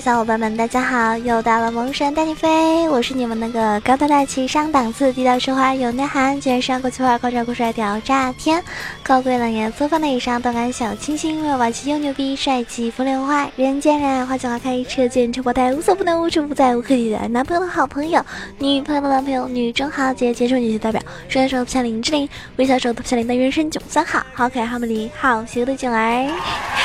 小伙伴们，大家好！又到了萌神带你飞，我是你们那个高大大气上档次、低调奢华有内涵、居然上国际化、高调酷帅屌炸天、高贵冷艳做饭的以上动感小清新、又霸气又牛逼、帅气风流坏、人见人爱、花见花开、车见车爆胎、无所不能、无处不在、无可替代、男朋友的好朋友、女朋友的男朋友、女中豪杰、杰出女性代表、帅的时候不像林志玲、微笑时候不像林的原声囧三好、好可爱、好美丽、好邪恶的囧儿。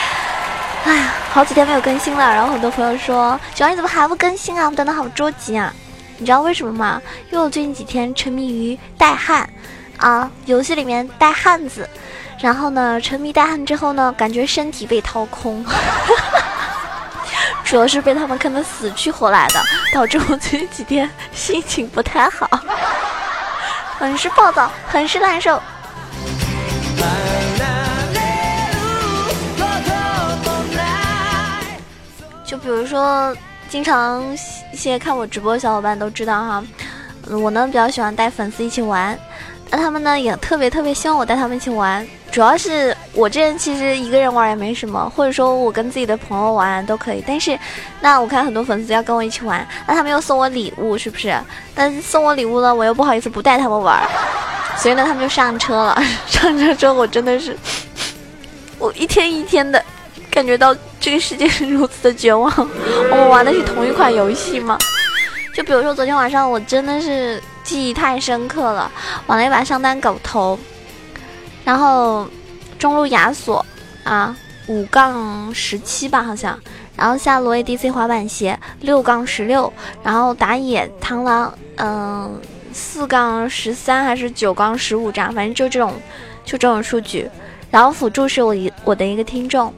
哎呀，好几天没有更新了，然后很多朋友说：“九儿你怎么还不更新啊？我等的好着急啊！”你知道为什么吗？因为我最近几天沉迷于带汉，啊，游戏里面带汉子，然后呢，沉迷带汉之后呢，感觉身体被掏空，主要是被他们坑得死去活来的，导致我最近几天心情不太好，很是暴躁，很是难受。比如说，经常一些看我直播的小伙伴都知道哈，我呢比较喜欢带粉丝一起玩，那他们呢也特别特别希望我带他们一起玩。主要是我这人其实一个人玩也没什么，或者说我跟自己的朋友玩都可以。但是，那我看很多粉丝要跟我一起玩，那他们又送我礼物，是不是？但是送我礼物了，我又不好意思不带他们玩，所以呢，他们就上车了。上车之后，我真的是，我一天一天的。感觉到这个世界是如此的绝望，我们玩的是同一款游戏吗？就比如说昨天晚上，我真的是记忆太深刻了，玩了一把上单狗头，然后中路亚索啊五杠十七吧好像，然后下路 ADC 滑板鞋六杠十六，然后打野螳螂嗯四杠十三还是九杠十五这样，反正就这种就这种数据，然后辅助是我一我的一个听众。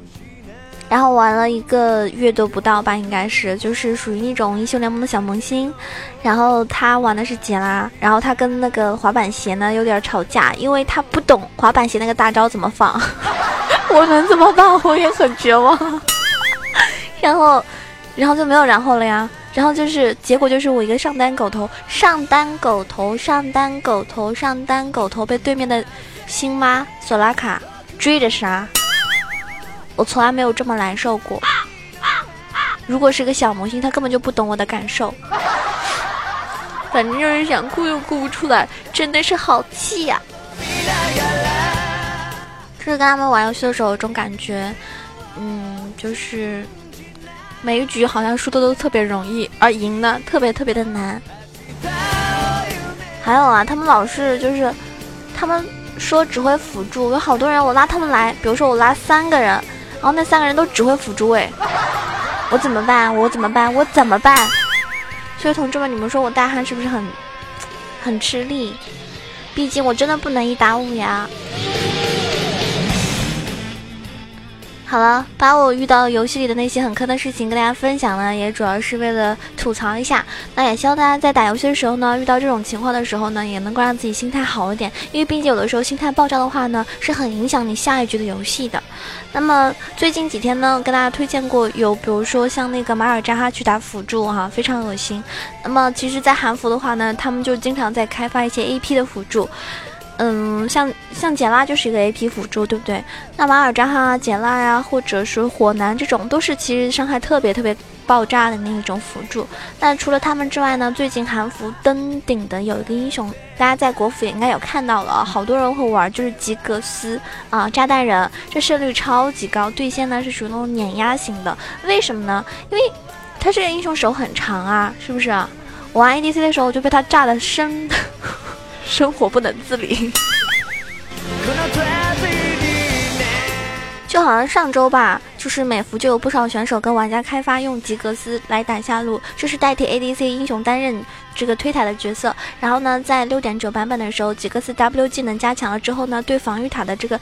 然后玩了一个月都不到吧，应该是就是属于那种英雄联盟的小萌新。然后他玩的是杰拉，然后他跟那个滑板鞋呢有点吵架，因为他不懂滑板鞋那个大招怎么放。我能怎么办？我也很绝望。然后，然后就没有然后了呀。然后就是结果就是我一个上单狗头，上单狗头，上单狗头，上单狗头被对面的星妈索拉卡追着杀。我从来没有这么难受过。如果是个小萌新，他根本就不懂我的感受。反正就是想哭又哭不出来，真的是好气呀！就是跟他们玩游戏的时候，有种感觉，嗯，就是每一局好像输的都特别容易，而赢的特别特别的难。还有啊，他们老是就是，他们说只会辅助，有好多人我拉他们来，比如说我拉三个人。然后那三个人都只会辅助哎，我怎么办？我怎么办？我怎么办？所以同志们，你们说我大汉是不是很很吃力？毕竟我真的不能一打五呀。好了，把我遇到游戏里的那些很坑的事情跟大家分享呢，也主要是为了吐槽一下。那也希望大家在打游戏的时候呢，遇到这种情况的时候呢，也能够让自己心态好一点。因为毕竟有的时候心态爆炸的话呢，是很影响你下一局的游戏的。那么最近几天呢，跟大家推荐过有，比如说像那个马尔扎哈去打辅助哈，非常恶心。那么其实，在韩服的话呢，他们就经常在开发一些 AP 的辅助。嗯，像像简拉就是一个 A P 辅助，对不对？那马尔扎哈、简拉呀，或者是火男这种，都是其实伤害特别特别爆炸的那一种辅助。那除了他们之外呢，最近韩服登顶的有一个英雄，大家在国服也应该有看到了，好多人会玩，就是吉格斯啊，炸弹人，这胜率超级高，对线呢是属于那种碾压型的。为什么呢？因为他这个英雄手很长啊，是不是？我玩 A D C 的时候我就被他炸的生。生活不能自理，就好像上周吧，就是美服就有不少选手跟玩家开发用吉格斯来打下路，就是代替 ADC 英雄担任这个推塔的角色。然后呢，在六点九版本的时候，吉格斯 W 技能加强了之后呢，对防御塔的这个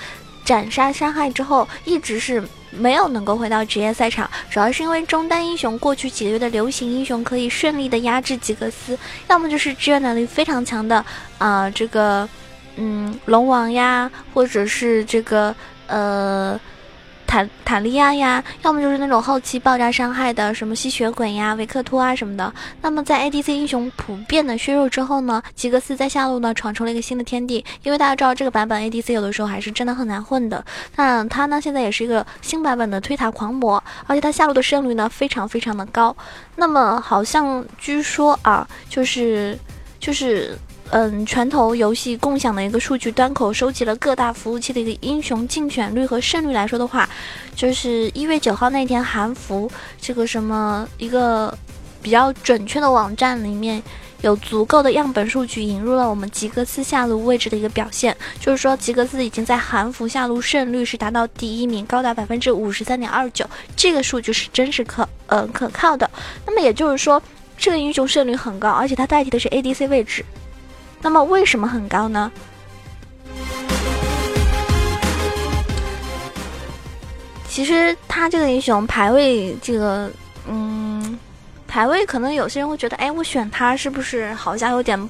斩杀伤害之后，一直是。没有能够回到职业赛场，主要是因为中单英雄过去几个月的流行英雄可以顺利的压制吉格斯，要么就是支援能力非常强的啊，这个嗯龙王呀，或者是这个呃塔塔利亚呀，要么就是那种后期爆炸伤害的什么吸血鬼呀、维克托啊什么的。那么在 ADC 英雄普遍的削弱之后呢，吉格斯在下路呢闯出了一个新的天地。因为大家知道这个版本 ADC 有的时候还是真的很难混的。那他呢现在也是一个新版本的推塔狂魔，而且他下路的胜率呢非常非常的高。那么好像据说啊，就是就是。嗯，拳头游戏共享的一个数据端口收集了各大服务器的一个英雄竞选率和胜率来说的话，就是一月九号那天，韩服这个什么一个比较准确的网站里面有足够的样本数据引入了我们吉格斯下路位置的一个表现，就是说吉格斯已经在韩服下路胜率是达到第一名，高达百分之五十三点二九，这个数据是真实可呃可靠的。那么也就是说，这个英雄胜率很高，而且它代替的是 ADC 位置。那么为什么很高呢？其实他这个英雄排位，这个嗯，排位可能有些人会觉得，哎，我选他是不是好像有点，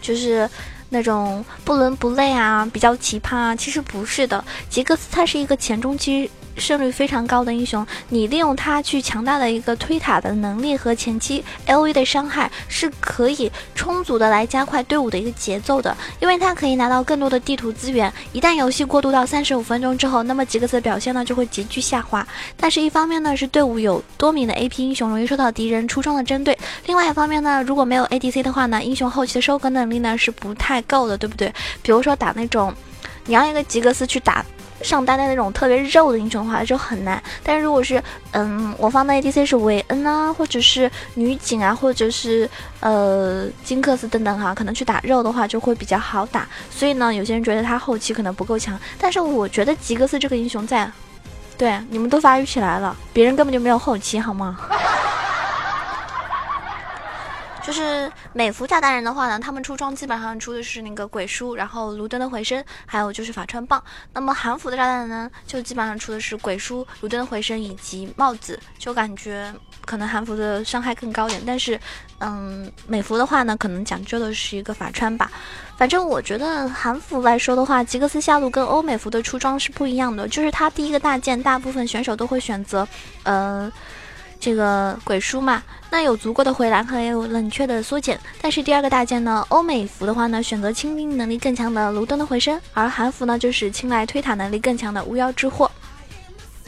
就是那种不伦不类啊，比较奇葩啊？其实不是的，吉格斯他是一个前中期。胜率非常高的英雄，你利用它去强大的一个推塔的能力和前期 LV 的伤害，是可以充足的来加快队伍的一个节奏的，因为它可以拿到更多的地图资源。一旦游戏过渡到三十五分钟之后，那么吉格斯的表现呢就会急剧下滑。但是，一方面呢是队伍有多名的 AP 英雄容易受到敌人出装的针对，另外一方面呢，如果没有 ADC 的话呢，英雄后期的收割能力呢是不太够的，对不对？比如说打那种，你让一个吉格斯去打。上单的那种特别肉的英雄的话就很难，但是如果是嗯，我方的 ADC 是维恩啊，或者是女警啊，或者是呃金克斯等等哈，可能去打肉的话就会比较好打。所以呢，有些人觉得他后期可能不够强，但是我觉得吉格斯这个英雄在，对你们都发育起来了，别人根本就没有后期，好吗？就是美服炸弹人的话呢，他们出装基本上出的是那个鬼书，然后卢登的回声，还有就是法穿棒。那么韩服的炸弹人呢，就基本上出的是鬼书、卢登的回声以及帽子，就感觉可能韩服的伤害更高点。但是，嗯，美服的话呢，可能讲究的是一个法穿吧。反正我觉得韩服来说的话，吉格斯下路跟欧美服的出装是不一样的，就是它第一个大件，大部分选手都会选择，呃。这个鬼书嘛，那有足够的回蓝和也有冷却的缩减。但是第二个大件呢，欧美服的话呢，选择清兵能力更强的卢登的回声，而韩服呢，就是青睐推塔能力更强的巫妖之祸。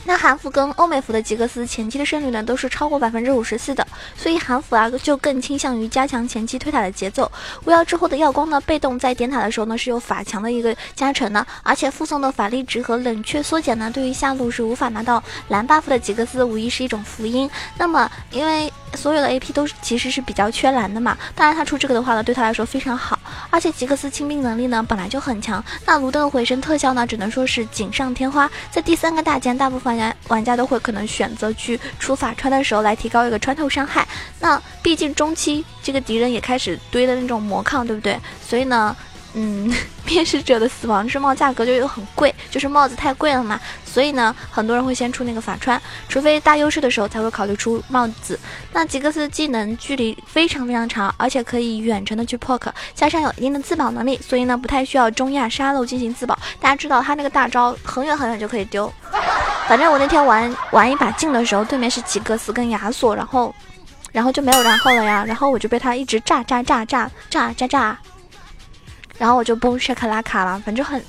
那韩服跟欧美服的吉格斯前期的胜率呢，都是超过百分之五十四的，所以韩服啊就更倾向于加强前期推塔的节奏。巫妖之后的耀光呢，被动在点塔的时候呢是有法强的一个加成的，而且附送的法力值和冷却缩减呢，对于下路是无法拿到蓝 buff 的吉格斯无疑是一种福音。那么因为所有的 AP 都其实是比较缺蓝的嘛，当然他出这个的话呢，对他来说非常好。而且吉克斯清兵能力呢本来就很强，那卢登的回声特效呢只能说是锦上添花。在第三个大件，大部分玩家玩家都会可能选择去出法穿的时候来提高一个穿透伤害。那毕竟中期这个敌人也开始堆的那种魔抗，对不对？所以呢。嗯，面试者的死亡之帽价格就又很贵，就是帽子太贵了嘛，所以呢，很多人会先出那个法穿，除非大优势的时候才会考虑出帽子。那吉格斯技能距离非常非常长，而且可以远程的去 poke，加上有一定的自保能力，所以呢，不太需要中亚沙漏进行自保。大家知道他那个大招很远很远就可以丢。反正我那天玩玩一把镜的时候，对面是吉格斯跟亚索，然后，然后就没有然后了呀，然后我就被他一直炸炸炸炸炸炸炸。然后我就崩血克拉卡了，反正很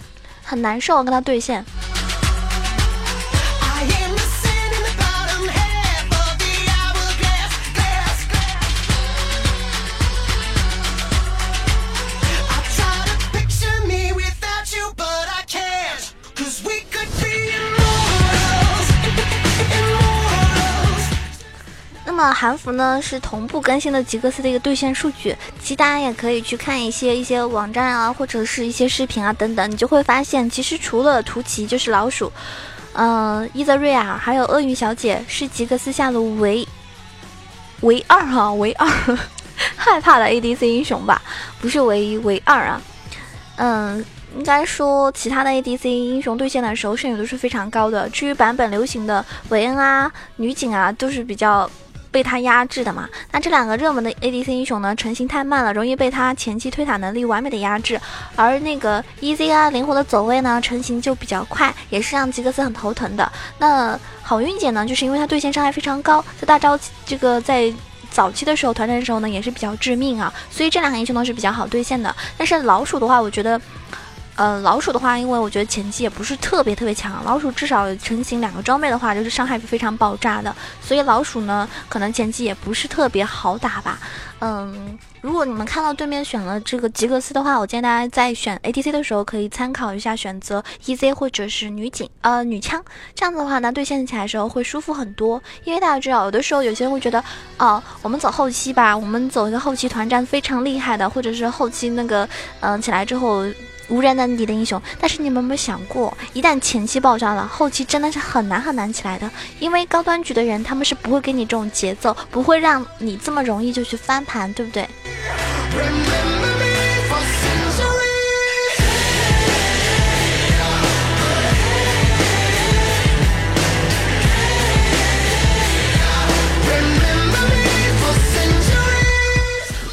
很难受，跟他对线。么韩服呢是同步更新的吉格斯的一个兑现数据，其实大家也可以去看一些一些网站啊，或者是一些视频啊等等，你就会发现，其实除了图奇就是老鼠，嗯，伊泽瑞亚还有鳄鱼小姐是吉格斯下路唯唯二哈唯二 害怕的 ADC 英雄吧，不是唯一唯二啊，嗯，应该说其他的 ADC 英雄兑现的时候胜率都是非常高的，至于版本流行的韦恩啊、女警啊，都是比较。被他压制的嘛。那这两个热门的 ADC 英雄呢，成型太慢了，容易被他前期推塔能力完美的压制。而那个 EZ 啊，灵活的走位呢，成型就比较快，也是让吉格斯很头疼的。那好运姐呢，就是因为她对线伤害非常高，在大招这个在。早期的时候，团战的时候呢，也是比较致命啊，所以这两个英雄呢是比较好对线的。但是老鼠的话，我觉得，呃，老鼠的话，因为我觉得前期也不是特别特别强，老鼠至少成型两个装备的话，就是伤害是非常爆炸的，所以老鼠呢，可能前期也不是特别好打吧。嗯，如果你们看到对面选了这个吉格斯的话，我建议大家在选 ATC 的时候可以参考一下，选择 EZ 或者是女警，呃，女枪，这样子的话呢，对线起来的时候会舒服很多。因为大家知道，有的时候有些人会觉得，哦，我们走后期吧，我们走一个后期团战非常厉害的，或者是后期那个，嗯，起来之后。无人能敌的英雄，但是你们有没有想过，一旦前期爆炸了，后期真的是很难很难起来的。因为高端局的人，他们是不会给你这种节奏，不会让你这么容易就去翻盘，对不对？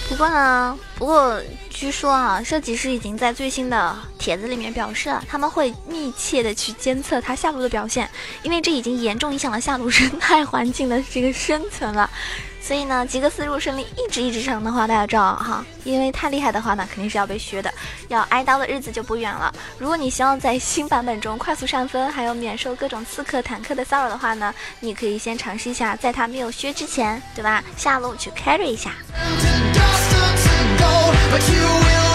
不过呢，不过。据说啊，设计师已经在最新的帖子里面表示了，他们会密切的去监测他下路的表现，因为这已经严重影响了下路生态环境的这个生存了。所以呢，吉格斯入胜利一直一直上的话，大家知道哈，因为太厉害的话呢，肯定是要被削的，要挨刀的日子就不远了。如果你希望在新版本中快速上分，还有免受各种刺客、坦克的骚扰的话呢，你可以先尝试一下，在他没有削之前，对吧？下路去 carry 一下。But you will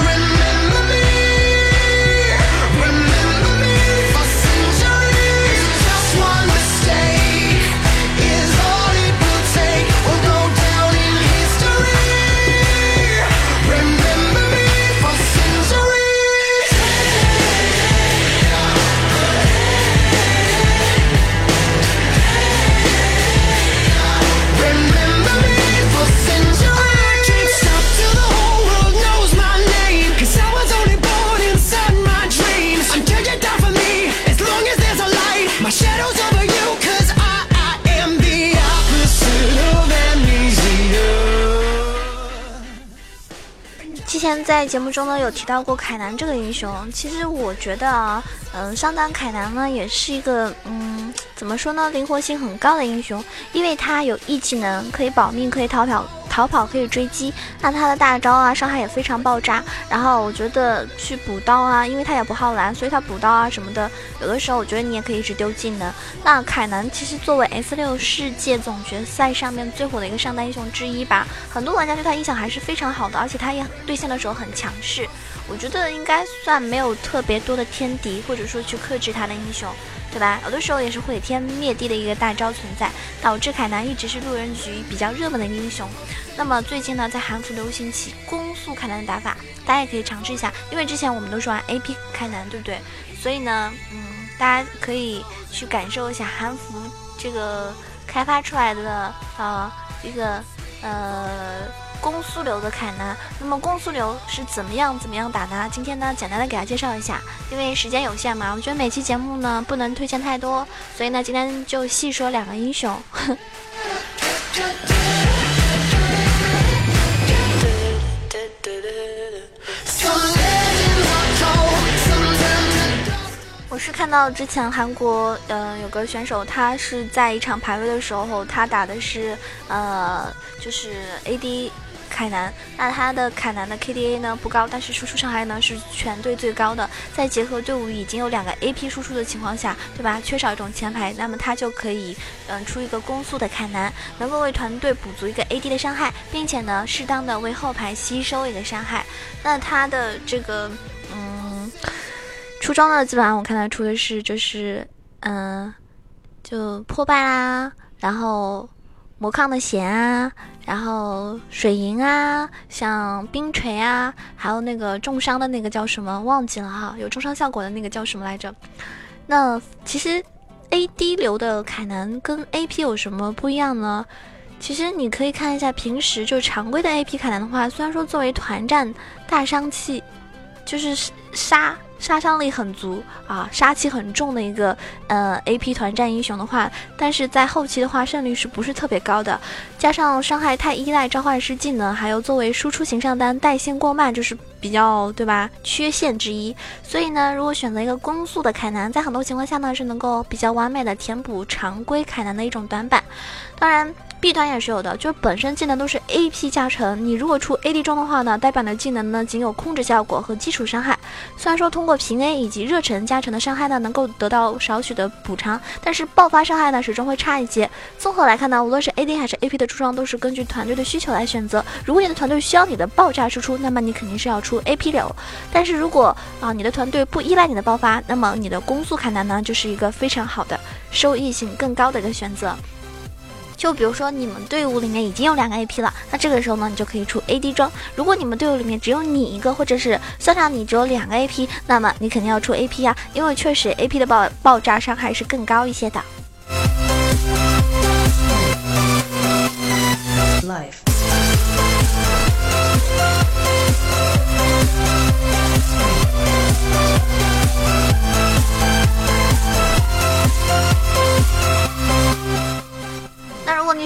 在节目中呢，有提到过凯南这个英雄。其实我觉得啊，嗯，上单凯南呢，也是一个嗯，怎么说呢，灵活性很高的英雄，因为他有一技能，可以保命，可以逃跑。逃跑可以追击，那他的大招啊，伤害也非常爆炸。然后我觉得去补刀啊，因为他也不耗蓝，所以他补刀啊什么的，有的时候我觉得你也可以一直丢技能。那凯南其实作为 S 六世界总决赛上面最火的一个上单英雄之一吧，很多玩家对他印象还是非常好的，而且他也对线的时候很强势。我觉得应该算没有特别多的天敌，或者说去克制他的英雄。对吧？有的时候也是毁天灭地的一个大招存在，导致凯南一直是路人局比较热门的英雄。那么最近呢，在韩服流行起攻速凯南的打法，大家也可以尝试一下。因为之前我们都是玩 AP 凯南，对不对？所以呢，嗯，大家可以去感受一下韩服这个开发出来的呃一个呃。攻速流的凯南，那么攻速流是怎么样怎么样打呢？今天呢，简单的给大家介绍一下，因为时间有限嘛，我觉得每期节目呢不能推荐太多，所以呢，今天就细说两个英雄。我是看到之前韩国，嗯，有个选手，他是在一场排位的时候，他打的是，呃，就是 AD。凯南，那他的凯南的 KDA 呢不高，但是输出伤害呢是全队最高的。再结合队伍已经有两个 AP 输出的情况下，对吧？缺少一种前排，那么他就可以，嗯，出一个攻速的凯南，能够为团队补足一个 AD 的伤害，并且呢，适当的为后排吸收一个伤害。那他的这个，嗯，出装呢，基本上我看他出的是，就是，嗯，就破败啦，然后。魔抗的弦啊，然后水银啊，像冰锤啊，还有那个重伤的那个叫什么忘记了哈，有重伤效果的那个叫什么来着？那其实 A D 流的凯南跟 A P 有什么不一样呢？其实你可以看一下平时就常规的 A P 凯南的话，虽然说作为团战大伤器，就是杀杀伤力很足啊，杀气很重的一个呃 AP 团战英雄的话，但是在后期的话胜率是不是特别高的？加上伤害太依赖召唤师技能，还有作为输出型上单带线过慢，就是比较对吧？缺陷之一。所以呢，如果选择一个攻速的凯南，在很多情况下呢是能够比较完美的填补常规凯南的一种短板。当然。B 团也是有的，就是本身技能都是 AP 加成，你如果出 AD 装的话呢，代表的技能呢仅有控制效果和基础伤害。虽然说通过平 A 以及热忱加成的伤害呢能够得到少许的补偿，但是爆发伤害呢始终会差一些。综合来看呢，无论是 AD 还是 AP 的出装都是根据团队的需求来选择。如果你的团队需要你的爆炸输出，那么你肯定是要出 AP 流。但是如果啊你的团队不依赖你的爆发，那么你的攻速砍单呢就是一个非常好的收益性更高的一个选择。就比如说你们队伍里面已经有两个 AP 了，那这个时候呢，你就可以出 AD 装。如果你们队伍里面只有你一个，或者是算上你只有两个 AP，那么你肯定要出 AP 呀，因为确实 AP 的爆爆炸伤害是更高一些的。你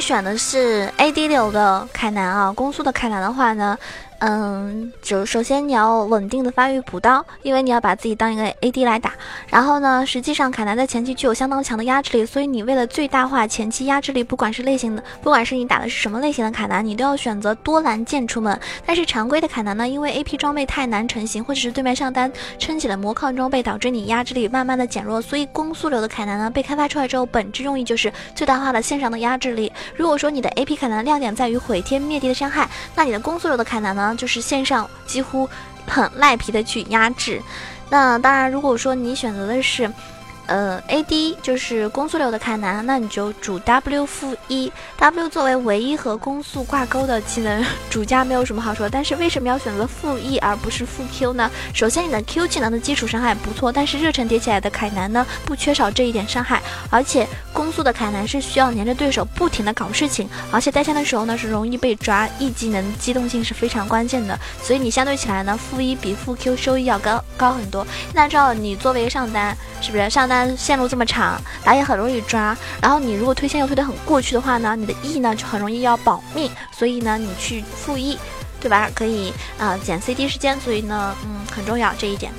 选的是 AD 流的凯南啊，攻速的凯南的话呢？嗯，就首先你要稳定的发育补刀，因为你要把自己当一个 AD 来打。然后呢，实际上凯南在前期具有相当强的压制力，所以你为了最大化前期压制力，不管是类型的，不管是你打的是什么类型的凯南，你都要选择多蓝剑出门。但是常规的凯南呢，因为 AP 装备太难成型，或者是对面上单撑起了魔抗装备，导致你压制力慢慢的减弱，所以攻速流的凯南呢被开发出来之后，本质用意就是最大化的线上的压制力。如果说你的 AP 凯南亮点在于毁天灭地的伤害，那你的攻速流的凯南呢？就是线上几乎很赖皮的去压制，那当然，如果说你选择的是。呃，AD 就是攻速流的凯南，那你就主 W 负一，W 作为唯一和攻速挂钩的技能，主加没有什么好说。但是为什么要选择负一而不是负 Q 呢？首先，你的 Q 技能的基础伤害不错，但是热忱叠起来的凯南呢，不缺少这一点伤害。而且攻速的凯南是需要黏着对手不停的搞事情，而且带线的时候呢是容易被抓，E 技能机动性是非常关键的。所以你相对起来呢，负一比负 Q 收益要高高很多。那照你作为上单，是不是上单？线路这么长，打野很容易抓。然后你如果推线又推得很过去的话呢，你的 E 呢就很容易要保命。所以呢，你去负 E，对吧？可以啊减 CD 时间。所以呢，嗯，很重要这一点。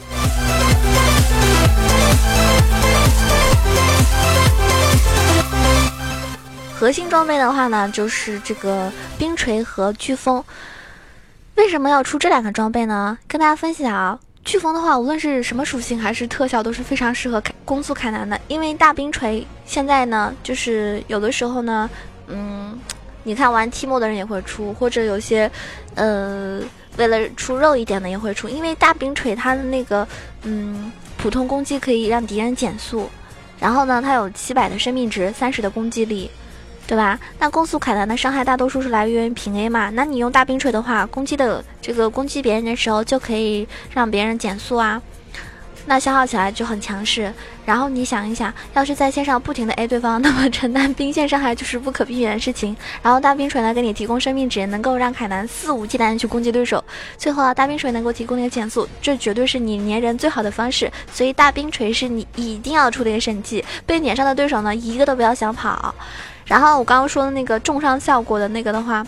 核心装备的话呢，就是这个冰锤和飓风。为什么要出这两个装备呢？跟大家分享。飓风的话，无论是什么属性还是特效，都是非常适合开攻速开南的。因为大冰锤现在呢，就是有的时候呢，嗯，你看玩 T 莫的人也会出，或者有些，呃，为了出肉一点的也会出。因为大冰锤它的那个，嗯，普通攻击可以让敌人减速，然后呢，它有七百的生命值，三十的攻击力。对吧？那攻速凯南的伤害大多数是来源于平 A 嘛？那你用大冰锤的话，攻击的这个攻击别人的时候，就可以让别人减速啊，那消耗起来就很强势。然后你想一想，要是在线上不停的 A 对方，那么承担兵线伤害就是不可避免的事情。然后大冰锤呢，给你提供生命值，能够让凯南肆无忌惮的去攻击对手。最后啊，大冰锤能够提供那个减速，这绝对是你粘人最好的方式。所以大冰锤是你一定要出的一个神器，被撵上的对手呢，一个都不要想跑。然后我刚刚说的那个重伤效果的那个的话，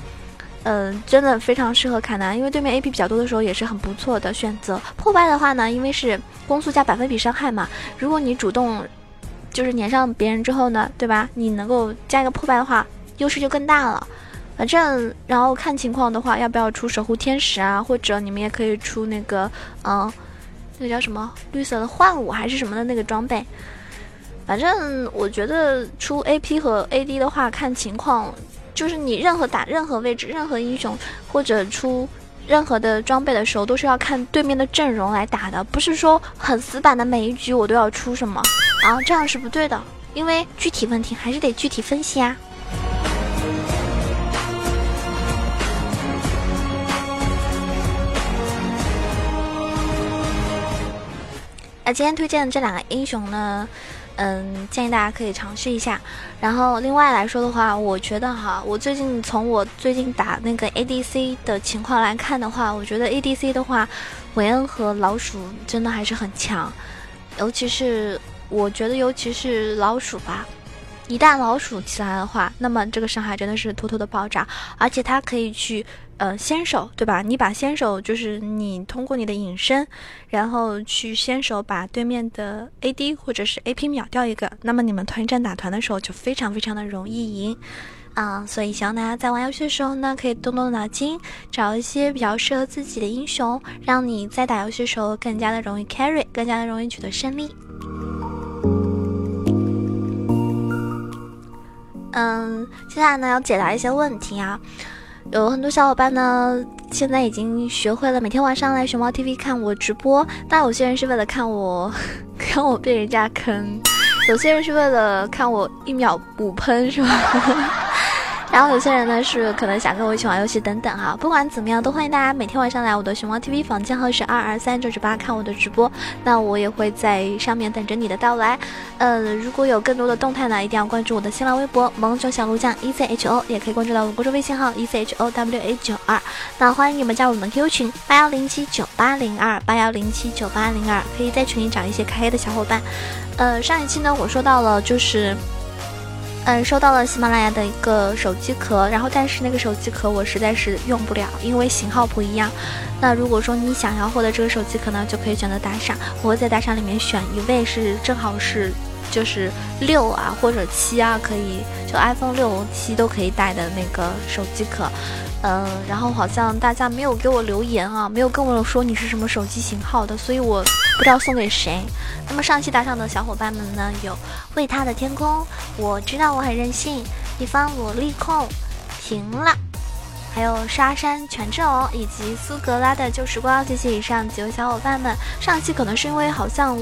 嗯，真的非常适合凯南，因为对面 AP 比较多的时候也是很不错的选择。破败的话呢，因为是攻速加百分比伤害嘛，如果你主动就是撵上别人之后呢，对吧？你能够加一个破败的话，优势就更大了。反正然后看情况的话，要不要出守护天使啊？或者你们也可以出那个嗯，那个叫什么绿色的幻舞还是什么的那个装备。反正我觉得出 AP 和 AD 的话，看情况，就是你任何打任何位置、任何英雄或者出任何的装备的时候，都是要看对面的阵容来打的，不是说很死板的每一局我都要出什么然啊，这样是不对的，因为具体问题还是得具体分析啊。那今天推荐的这两个英雄呢？嗯，建议大家可以尝试一下。然后另外来说的话，我觉得哈，我最近从我最近打那个 ADC 的情况来看的话，我觉得 ADC 的话，韦恩和老鼠真的还是很强，尤其是我觉得尤其是老鼠吧。一旦老鼠起来的话，那么这个伤害真的是偷偷的爆炸，而且它可以去呃先手，对吧？你把先手就是你通过你的隐身，然后去先手把对面的 AD 或者是 AP 秒掉一个，那么你们团战打团的时候就非常非常的容易赢啊！所以希望大家在玩游戏的时候呢，可以动动脑筋，找一些比较适合自己的英雄，让你在打游戏的时候更加的容易 carry，更加的容易取得胜利。嗯，接下来呢要解答一些问题啊，有很多小伙伴呢现在已经学会了每天晚上来熊猫 TV 看我直播，但有些人是为了看我 看我被人家坑，有些人是为了看我一秒补喷，是吧？然后有些人呢是可能想跟我一起玩游戏等等哈，不管怎么样都欢迎大家每天晚上来我的熊猫 TV 房间号是二二三九九八看我的直播，那我也会在上面等着你的到来。呃，如果有更多的动态呢，一定要关注我的新浪微博萌熊小鹿酱 E C H O，也可以关注到我的公众微信号 E C H O W A 九二。那欢迎你们加入我们 QQ 群八幺零七九八零二八幺零七九八零二，可以在群里找一些开黑的小伙伴。呃，上一期呢我说到了就是。嗯，收到了喜马拉雅的一个手机壳，然后但是那个手机壳我实在是用不了，因为型号不一样。那如果说你想要获得这个手机壳呢，就可以选择打赏，我会在打赏里面选一位是正好是就是六啊或者七啊，可以就 iPhone 六七都可以带的那个手机壳。嗯，然后好像大家没有给我留言啊，没有跟我说你是什么手机型号的，所以我不知道送给谁。那么上期打赏的小伙伴们呢，有为他的天空，我知道我很任性，一方萝莉控，停了，还有沙山全正以及苏格拉的旧时光，谢谢以上几位小伙伴们。上期可能是因为好像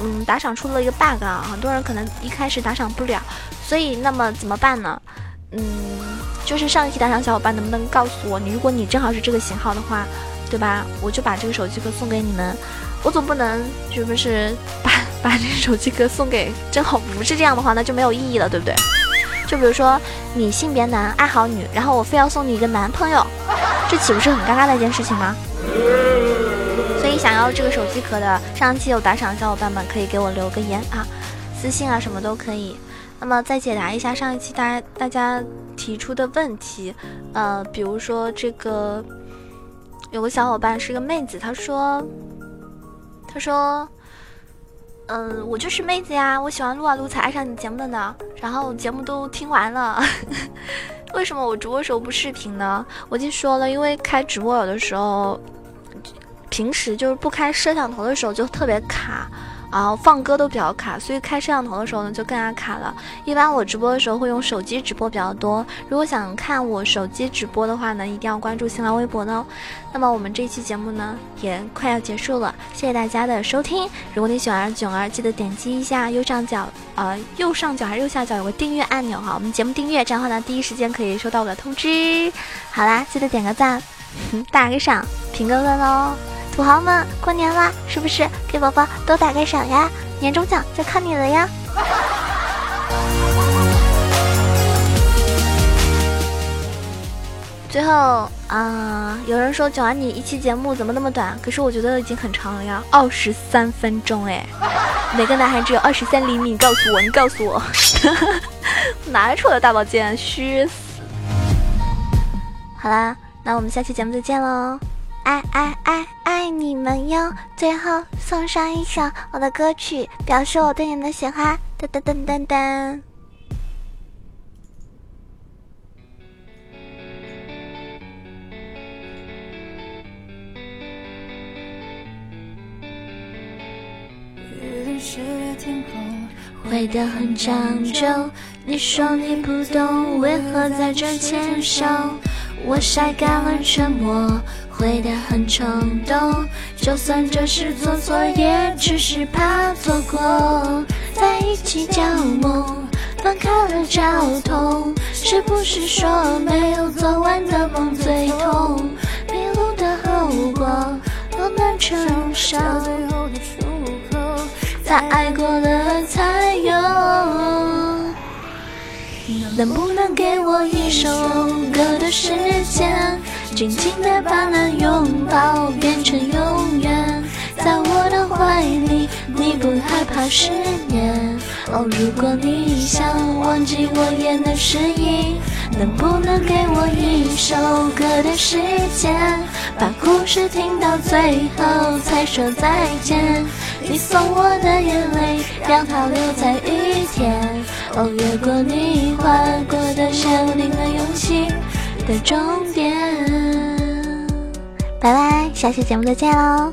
嗯打赏出了一个 bug 啊，很多人可能一开始打赏不了，所以那么怎么办呢？嗯。就是上一期打赏小伙伴能不能告诉我，你如果你正好是这个型号的话，对吧？我就把这个手机壳送给你们。我总不能是不是把把这个手机壳送给正好不是这样的话，那就没有意义了，对不对？就比如说你性别男爱好女，然后我非要送你一个男朋友，这岂不是很尴尬的一件事情吗？想要这个手机壳的，上期有打赏的小伙伴们可以给我留个言啊，私信啊什么都可以。那么再解答一下上一期大家大家提出的问题，呃，比如说这个有个小伙伴是个妹子，她说，她说，嗯，我就是妹子呀，我喜欢撸啊撸才爱上你节目的呢，然后节目都听完了，为什么我直播时候不视频呢？我已经说了，因为开直播有的时候，平时就是不开摄像头的时候就特别卡。然后放歌都比较卡，所以开摄像头的时候呢就更加卡了。一般我直播的时候会用手机直播比较多。如果想看我手机直播的话呢，一定要关注新浪微博呢。那么我们这期节目呢也快要结束了，谢谢大家的收听。如果你喜欢囧儿，记得点击一下右上角，呃，右上角还是右下角有个订阅按钮哈，我们节目订阅，这样的话呢第一时间可以收到我的通知。好啦，记得点个赞，打个赏，评个论哦。土豪们，过年啦，是不是给宝宝多打个赏呀？年终奖就靠你了呀！最后啊，有人说九儿你一期节目怎么那么短？可是我觉得已经很长了呀，二十三分钟哎！哪个男孩只有二十三厘米？你告诉我，你告诉我，哪来出的大宝剑？虚死！好啦，那我们下期节目再见喽！爱爱爱爱你们哟！最后送上一首我的歌曲，表示我对你的喜欢。噔噔噔噔噔。回的很讲究，你说你不懂，为何在这牵手？我晒干了沉默。会的很冲动，就算这是做错，也只是怕错过。在一起叫梦，分开了叫痛，是不是说没有做完的梦最痛？迷路的后果多难承受。在爱过了才有。能不能给我一首歌的时间，紧紧的把那拥抱变成永远，在我的怀里，你不害怕失眠。哦，如果你想忘记我演的失忆，能不能给我一首歌的时间，把故事听到最后才说再见？你送我的眼泪，让它留在雨天。哦，越过你划过的线，定了勇气的终点。拜拜，下期节目再见喽。